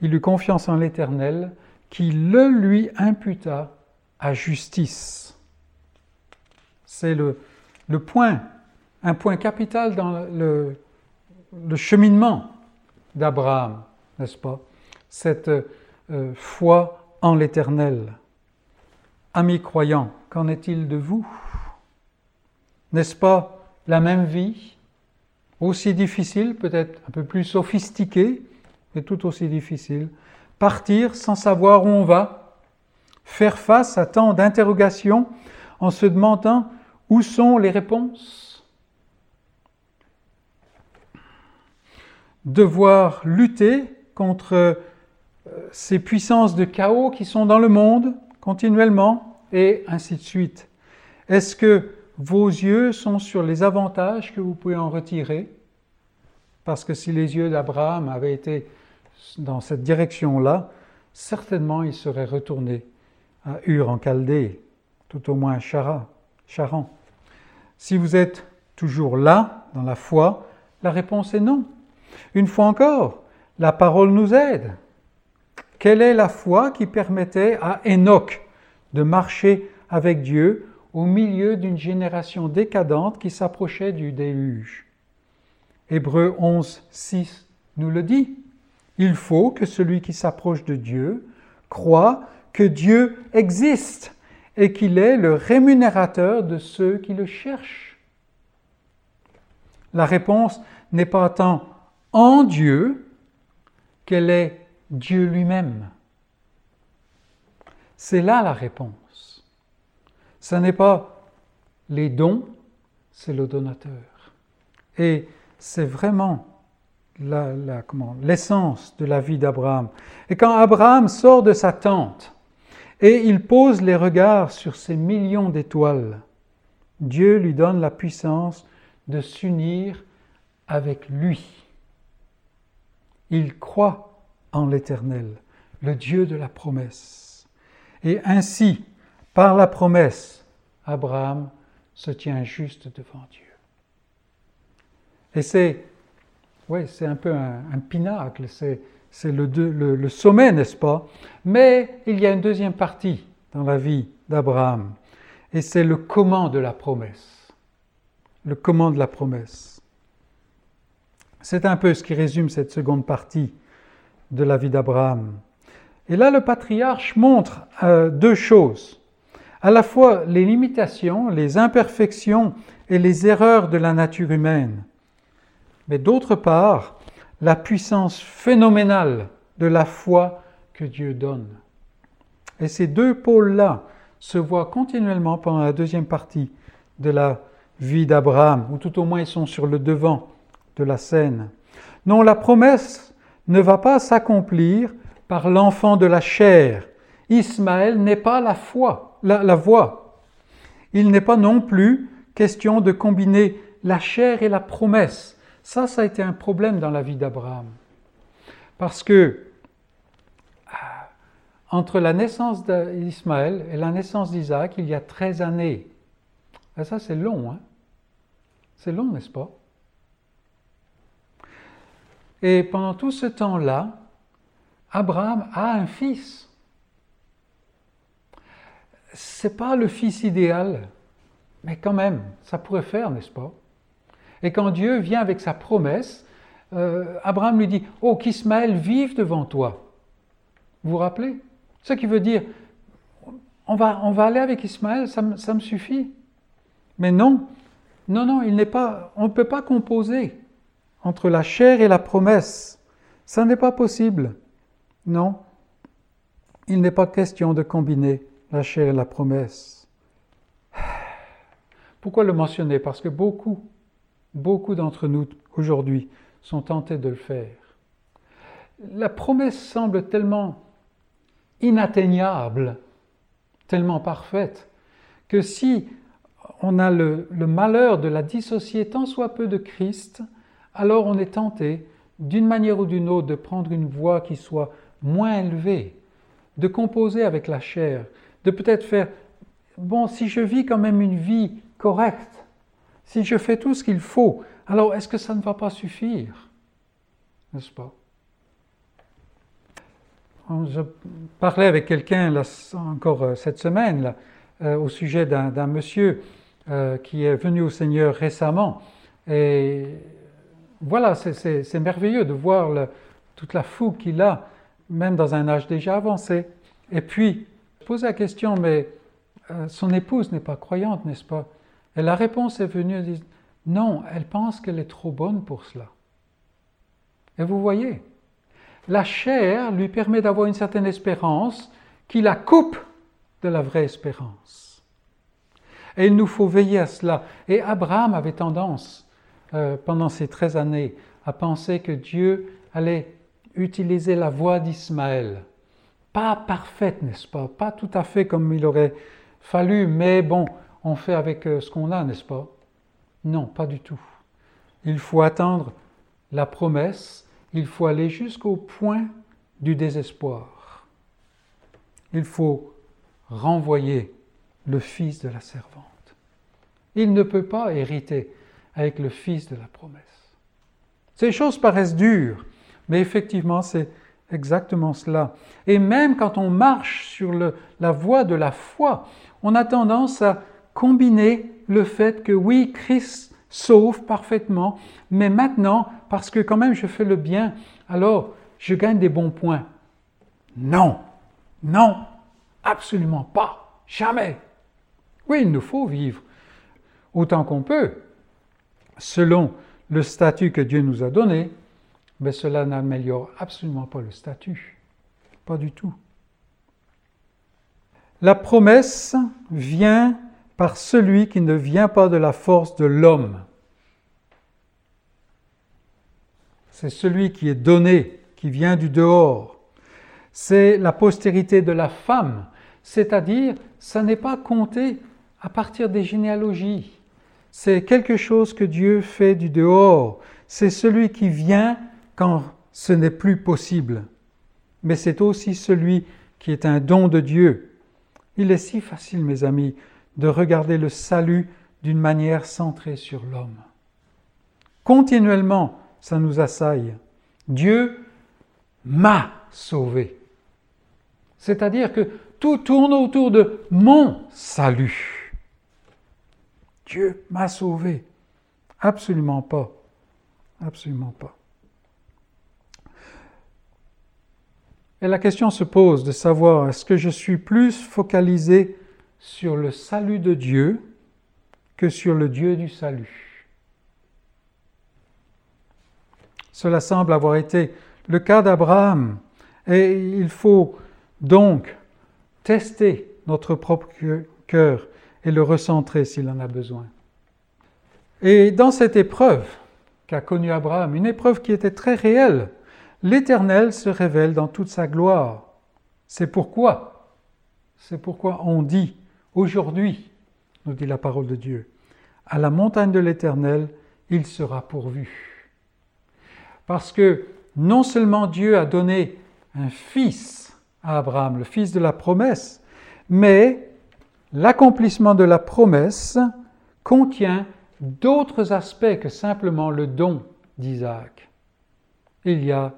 il eut confiance en l'Éternel, qui le lui imputa à justice. C'est le, point, un point capital dans le cheminement d'Abraham, n'est-ce pas? Cette euh, foi en l'Éternel. Amis croyants, qu'en est-il de vous? N'est-ce pas la même vie, aussi difficile, peut-être un peu plus sophistiquée, mais tout aussi difficile. Partir sans savoir où on va, faire face à tant d'interrogations en se demandant où sont les réponses devoir lutter contre euh, ces puissances de chaos qui sont dans le monde continuellement, et ainsi de suite. Est-ce que vos yeux sont sur les avantages que vous pouvez en retirer? Parce que si les yeux d'Abraham avaient été dans cette direction-là, certainement il serait retourné à Ur en Chaldée, tout au moins à Charan. Si vous êtes toujours là, dans la foi, la réponse est non. Une fois encore, la parole nous aide. Quelle est la foi qui permettait à Enoch de marcher avec Dieu au milieu d'une génération décadente qui s'approchait du déluge? Hébreu 11, 6 nous le dit. Il faut que celui qui s'approche de Dieu croit que Dieu existe et qu'il est le rémunérateur de ceux qui le cherchent. La réponse n'est pas tant en Dieu qu'elle est Dieu lui-même. C'est là la réponse. Ce n'est pas les dons, c'est le donateur. Et c'est vraiment l'essence de la vie d'Abraham. Et quand Abraham sort de sa tente et il pose les regards sur ces millions d'étoiles, Dieu lui donne la puissance de s'unir avec lui. Il croit en l'Éternel, le Dieu de la promesse. Et ainsi, par la promesse, Abraham se tient juste devant Dieu. Et c'est, ouais, un peu un, pinacle, c'est, le sommet, n'est-ce pas? Mais il y a une deuxième partie dans la vie d'Abraham, et c'est le comment de la promesse. Le comment de la promesse. C'est un peu ce qui résume cette seconde partie de la vie d'Abraham. Et là, le patriarche montre euh, deux choses. À la fois les limitations, les imperfections et les erreurs de la nature humaine, mais d'autre part, la puissance phénoménale de la foi que Dieu donne. Et ces deux pôles-là se voient continuellement pendant la deuxième partie de la vie d'Abraham, ou tout au moins ils sont sur le devant de la scène. Non, la promesse ne va pas s'accomplir par l'enfant de la chair. Ismaël n'est pas la foi, la, voix. Il n'est pas non plus question de combiner la chair et la promesse. Ça, ça a été un problème dans la vie d'Abraham. Parce que euh, entre la naissance d'Ismaël et la naissance d'Isaac, il y a 13 années. Et ça, c'est long, hein C'est long, n'est-ce pas? Et pendant tout ce temps-là, Abraham a un fils. C'est pas le fils idéal, mais quand même, ça pourrait faire, n'est-ce pas? Et quand Dieu vient avec sa promesse, euh, Abraham lui dit Oh, qu'Ismaël vive devant toi. Vous vous rappelez? Ce qui veut dire on va, on va aller avec Ismaël, ça, ça me suffit. Mais non, non, non, il n'est pas, on ne peut pas composer entre la chair et la promesse. Ça n'est pas possible. Non, il n'est pas question de combiner la chair et la promesse. Pourquoi le mentionner? Parce que beaucoup, beaucoup d'entre nous aujourd'hui sont tentés de le faire. La promesse semble tellement inatteignable, tellement parfaite, que si on a le, malheur de la dissocier tant soit peu de Christ, alors on est tenté, d'une manière ou d'une autre, de prendre une voie qui soit moins élevée, de composer avec la chair, de peut-être faire, bon, si je vis quand même une vie correcte, si je fais tout ce qu'il faut, alors est-ce que ça ne va pas suffire? N'est-ce pas? Je parlais avec quelqu'un encore euh, cette semaine là, euh, au sujet d'un monsieur euh, qui est venu au Seigneur récemment. Et voilà, c'est merveilleux de voir toute la fougue qu'il a, même dans un âge déjà avancé. Et puis, je posais la question, mais euh, son épouse n'est pas croyante, n'est-ce pas? Et la réponse est venue, dit, non, elle pense qu'elle est trop bonne pour cela. Et vous voyez, la chair lui permet d'avoir une certaine espérance qui la coupe de la vraie espérance. Et il nous faut veiller à cela. Et Abraham avait tendance, euh, pendant ces 13 années, à penser que Dieu allait utiliser la voix d'Ismaël. Pas parfaite, n'est-ce pas? Pas tout à fait comme il aurait fallu, mais bon, on fait avec euh, ce qu'on a, n'est-ce pas? Non, pas du tout. Il faut attendre la promesse, il faut aller jusqu'au point du désespoir. Il faut renvoyer le fils de la servante. Il ne peut pas hériter avec le fils de la promesse. Ces choses paraissent dures, mais effectivement, c'est exactement cela. Et même quand on marche sur la voie de la foi, on a tendance à combiner le fait que oui, Christ sauve parfaitement, mais maintenant, parce que quand même je fais le bien, alors je gagne des bons points. Non, non, absolument pas, jamais. Oui, il nous faut vivre autant qu'on peut, selon le statut que Dieu nous a donné, mais cela n'améliore absolument pas le statut. Pas du tout. La promesse vient par celui qui ne vient pas de la force de l'homme. C'est celui qui est donné, qui vient du dehors. C'est la postérité de la femme, c'est-à-dire, ça n'est pas compté à partir des généalogies. C'est quelque chose que Dieu fait du dehors. C'est celui qui vient quand ce n'est plus possible. Mais c'est aussi celui qui est un don de Dieu. Il est si facile, mes amis, de regarder le salut d'une manière centrée sur l'homme. Continuellement, ça nous assaille. Dieu m'a sauvé. C'est-à-dire que tout tourne autour de mon salut. Dieu m'a sauvé. Absolument pas. Absolument pas. Et la question se pose de savoir est-ce que je suis plus focalisé sur le salut de Dieu que sur le Dieu du salut? Cela semble avoir été le cas d'Abraham. Et il faut donc tester notre propre cœur et le recentrer s'il en a besoin. Et dans cette épreuve qu'a connue Abraham, une épreuve qui était très réelle, l'Éternel se révèle dans toute sa gloire. C'est pourquoi, c'est pourquoi on dit aujourd'hui, nous dit la parole de Dieu. À la montagne de l'Éternel, il sera pourvu. Parce que non seulement Dieu a donné un fils à Abraham, le fils de la promesse, mais l'accomplissement de la promesse contient d'autres aspects que simplement le don d'Isaac. Il y a,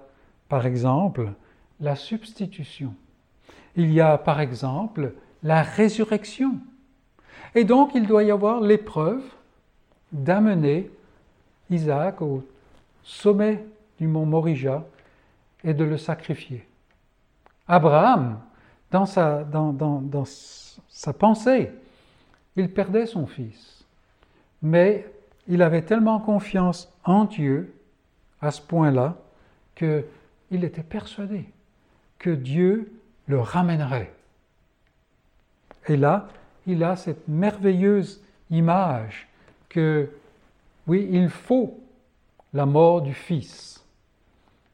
par exemple, la substitution. Il y a, par exemple, la résurrection. Et donc, il doit y avoir l'épreuve d'amener Isaac au sommet du mont Morija et de le sacrifier. Abraham, dans sa, pensée, il perdait son fils. Mais il avait tellement confiance en Dieu à ce point-là qu'il était persuadé que Dieu le ramènerait. Et là, il a cette merveilleuse image que, oui, il faut la mort du Fils,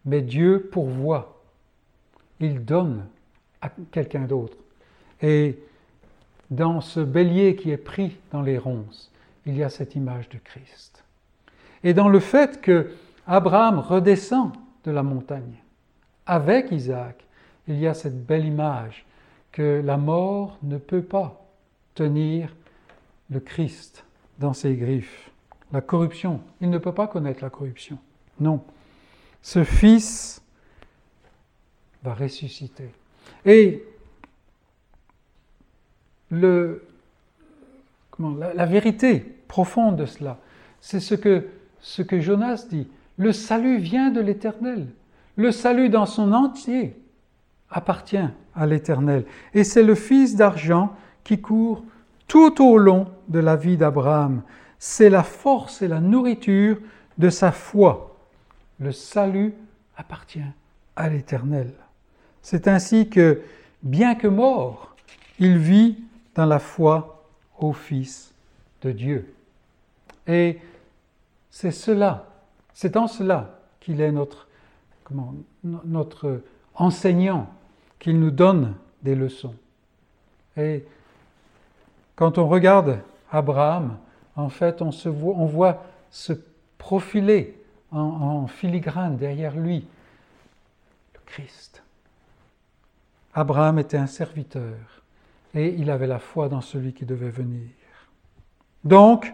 mais Dieu pourvoit, il donne quelqu'un d'autre. Et dans ce bélier qui est pris dans les ronces, il y a cette image de Christ. Et dans le fait que Abraham redescend de la montagne avec Isaac, il y a cette belle image que la mort ne peut pas tenir le Christ dans ses griffes. La corruption, il ne peut pas connaître la corruption. Non. Ce Fils va ressusciter. Et le, la, vérité profonde de cela, c'est ce que Jonas dit. Le salut vient de l'Éternel. Le salut dans son entier appartient à l'Éternel. Et c'est le Fils d'argent qui court tout au long de la vie d'Abraham. C'est la force et la nourriture de sa foi. Le salut appartient à l'Éternel. C'est ainsi que, bien que mort, il vit dans la foi au Fils de Dieu. Et c'est cela, c'est en cela qu'il est notre, enseignant, qu'il nous donne des leçons. Et quand on regarde Abraham, en fait, on, se voit, on voit se profiler en filigrane derrière lui le Christ. Abraham était un serviteur et il avait la foi dans celui qui devait venir. Donc,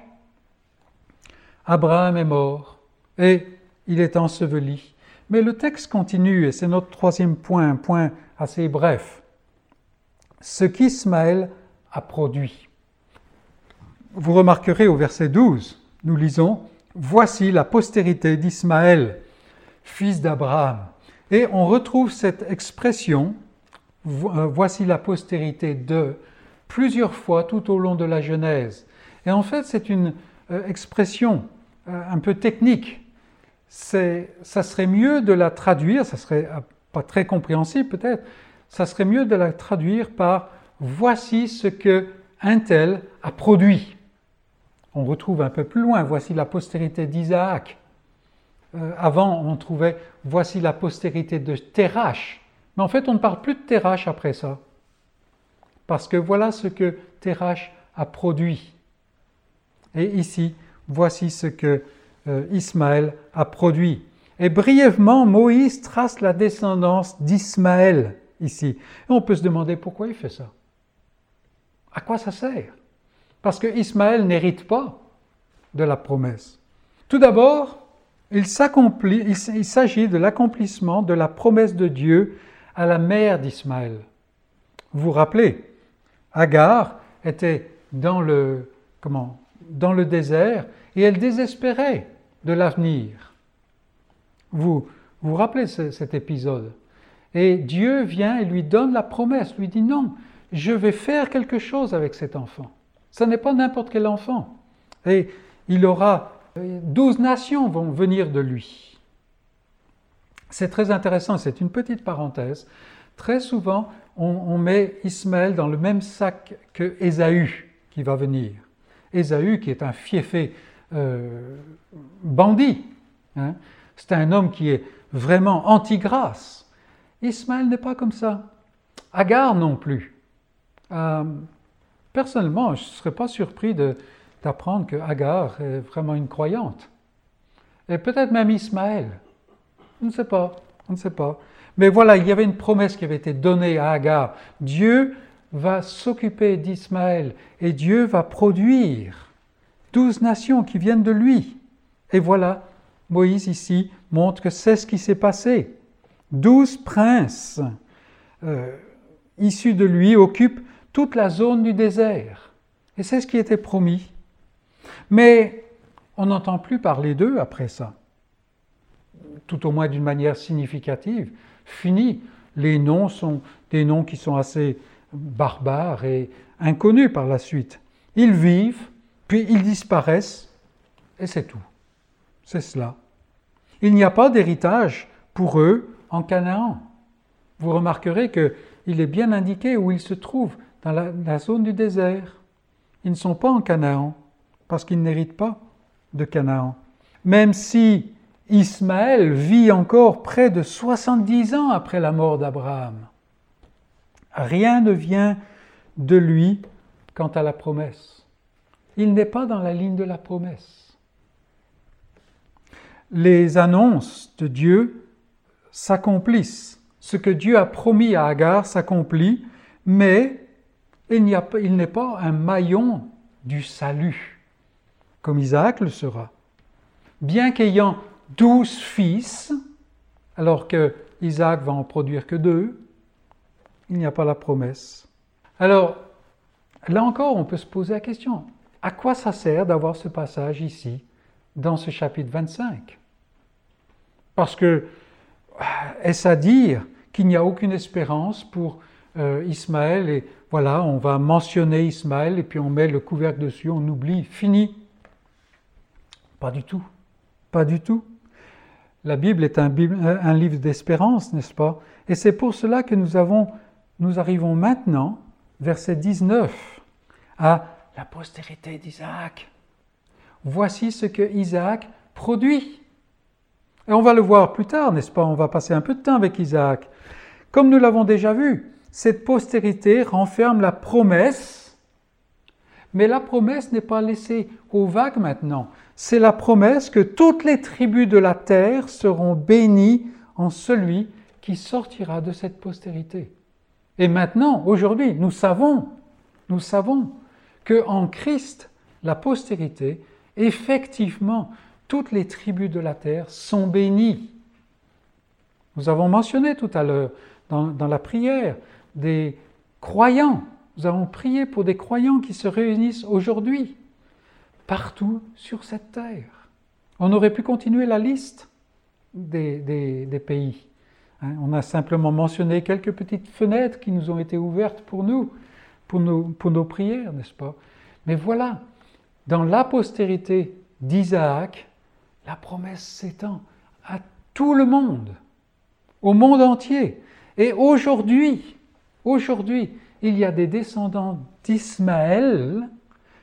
Abraham est mort et il est enseveli. Mais le texte continue et c'est notre troisième point, un point assez bref. Ce qu'Ismaël a produit. Vous remarquerez au verset 12, nous lisons Voici la postérité d'Ismaël, fils d'Abraham. Et on retrouve cette expression Voici la postérité de plusieurs fois tout au long de la Genèse. Et en fait, c'est une euh, expression euh, un peu technique. Ça serait mieux de la traduire, ça serait pas très compréhensible peut-être, ça serait mieux de la traduire par voici ce que un tel a produit. On retrouve un peu plus loin, voici la postérité d'Isaac. Euh, avant, on trouvait voici la postérité de Terach. Mais en fait, on ne parle plus de Terach après ça. Parce que voilà ce que Terach a produit. Et ici, voici ce que euh, Ismaël a produit. Et brièvement, Moïse trace la descendance d'Ismaël ici. Et on peut se demander pourquoi il fait ça. À quoi ça sert? Parce que Ismaël n'hérite pas de la promesse. Tout d'abord, il s'agit de l'accomplissement de la promesse de Dieu à la mère d'Ismaël. Vous vous rappelez, Agar était dans le, comment, dans le désert et elle désespérait de l'avenir. Vous vous rappelez cet épisode? Et Dieu vient et lui donne la promesse, lui dit non, je vais faire quelque chose avec cet enfant. Ce n'est pas n'importe quel enfant. Et il aura, douze nations vont venir de lui. C'est très intéressant, c'est une petite parenthèse. Très souvent, on, met Ismaël dans le même sac que Ésaü qui va venir. Ésaü qui est un fiefé euh, bandit. Hein. C'est un homme qui est vraiment anti-grâce. Ismaël n'est pas comme ça. Agar non plus. Euh, Personnellement, je ne serais pas surpris d'apprendre que Agar est vraiment une croyante. Et peut-être même Ismaël. On ne sait pas, on ne sait pas. Mais voilà, il y avait une promesse qui avait été donnée à Agar. Dieu va s'occuper d'Ismaël et Dieu va produire douze nations qui viennent de lui. Et voilà, Moïse ici montre que c'est ce qui s'est passé. Douze princes euh, issus de lui occupent toute la zone du désert. Et c'est ce qui était promis. Mais on n'entend plus parler d'eux après ça, tout au moins d'une manière significative. Fini. Les noms sont des noms qui sont assez barbares et inconnus par la suite. Ils vivent, puis ils disparaissent, et c'est tout. C'est cela. Il n'y a pas d'héritage pour eux en Canaan. Vous remarquerez qu'il est bien indiqué où ils se trouvent, dans la, zone du désert. Ils ne sont pas en Canaan, parce qu'ils n'héritent pas de Canaan. Même si Ismaël vit encore près de 70 ans après la mort d'Abraham, rien ne vient de lui quant à la promesse. Il n'est pas dans la ligne de la promesse. Les annonces de Dieu s'accomplissent. Ce que Dieu a promis à Agar s'accomplit, mais il n'est pas un maillon du salut, comme Isaac le sera. Bien qu'ayant douze fils, alors que Isaac va en produire que deux, il n'y a pas la promesse. Alors, là encore, on peut se poser la question, à quoi ça sert d'avoir ce passage ici, dans ce chapitre 25 Parce que est-ce à dire qu'il n'y a aucune espérance pour euh, Ismaël et voilà, on va mentionner Ismaël et puis on met le couvercle dessus, on oublie, fini? Pas du tout, pas du tout. La Bible est un, un livre d'espérance, n'est-ce pas? Et c'est pour cela que nous, nous arrivons maintenant, verset 19, à la postérité d'Isaac. Voici ce que Isaac produit. Et on va le voir plus tard, n'est-ce pas? On va passer un peu de temps avec Isaac. Comme nous l'avons déjà vu, cette postérité renferme la promesse, mais la promesse n'est pas laissée aux vagues maintenant. C'est la promesse que toutes les tribus de la terre seront bénies en celui qui sortira de cette postérité. Et maintenant, aujourd'hui, nous savons, nous savons que en Christ, la postérité, effectivement, toutes les tribus de la terre sont bénies. Nous avons mentionné tout à l'heure dans, la prière des croyants. Nous avons prié pour des croyants qui se réunissent aujourd'hui partout sur cette terre. On aurait pu continuer la liste des, pays. Hein. on a simplement mentionné quelques petites fenêtres qui nous ont été ouvertes pour nous, pour nos, pour nos prières, n'est-ce pas? Mais voilà, dans la postérité d'Isaac, la promesse s'étend à tout le monde, au monde entier. Et aujourd'hui, aujourd'hui, il y a des descendants d'Ismaël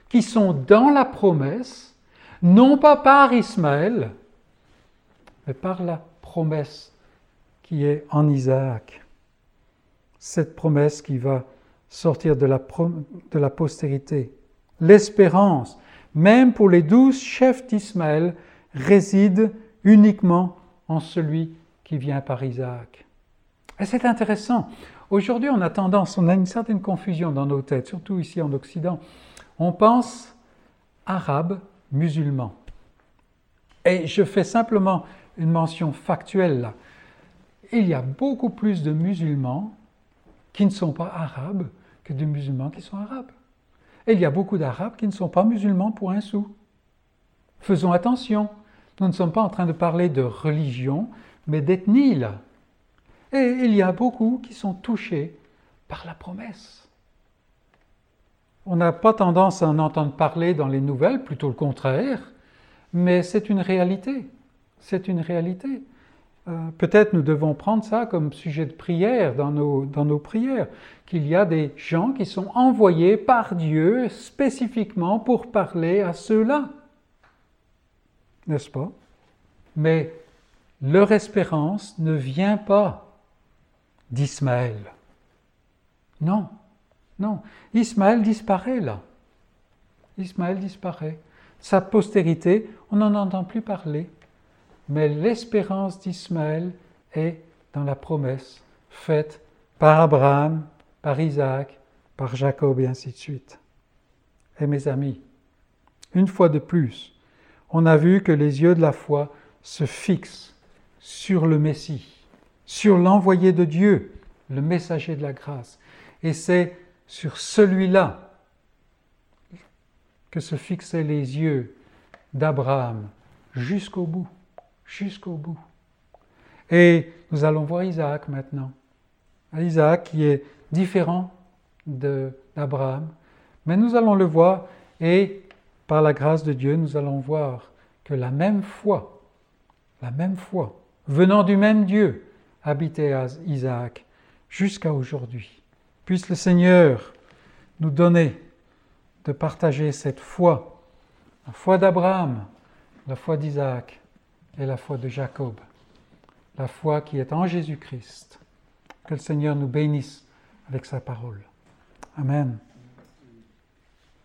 qui sont dans la promesse, non pas par Ismaël, mais par la promesse qui est en Isaac. Cette promesse qui va sortir de la, postérité. L'espérance, même pour les douze chefs d'Ismaël, réside uniquement en celui qui vient par Isaac. Et c'est intéressant. Aujourd'hui, on a tendance, on a une certaine confusion dans nos têtes, surtout ici en Occident. On pense arabe, musulman. Et je fais simplement une mention factuelle. Il y a beaucoup plus de musulmans qui ne sont pas arabes que de musulmans qui sont arabes. Et il y a beaucoup d'arabes qui ne sont pas musulmans pour un sou. Faisons attention. Nous ne sommes pas en train de parler de religion, mais d'ethnie là. Et il y a beaucoup qui sont touchés par la promesse. On n'a pas tendance à en entendre parler dans les nouvelles, plutôt le contraire, mais c'est une réalité. C'est une réalité. Euh, peut-être nous devons prendre ça comme sujet de prière dans nos, dans nos prières, qu'il y a des gens qui sont envoyés par Dieu spécifiquement pour parler à ceux-là n'est-ce pas? Mais leur espérance ne vient pas d'Ismaël. Non, Non, Ismaël disparaît là. Ismaël disparaît. Sa postérité, on n'en entend plus parler. Mais l'espérance d'Ismaël est dans la promesse faite par Abraham, par Isaac, par Jacob et ainsi de suite. Et mes amis, une fois de plus, on a vu que les yeux de la foi se fixent sur le Messie, sur l'envoyé de Dieu, le messager de la grâce. Et c'est sur celui-là que se fixaient les yeux d'Abraham jusqu'au bout, jusqu'au bout. Et nous allons voir Isaac maintenant. Isaac qui est différent d'Abraham, mais nous allons le voir et par la grâce de Dieu, nous allons voir que la même foi, la même foi, venant du même Dieu, habitait Isaac jusqu'à aujourd'hui. Puisse le Seigneur nous donner de partager cette foi, la foi d'Abraham, la foi d'Isaac et la foi de Jacob, la foi qui est en Jésus-Christ. Que le Seigneur nous bénisse avec sa parole. Amen.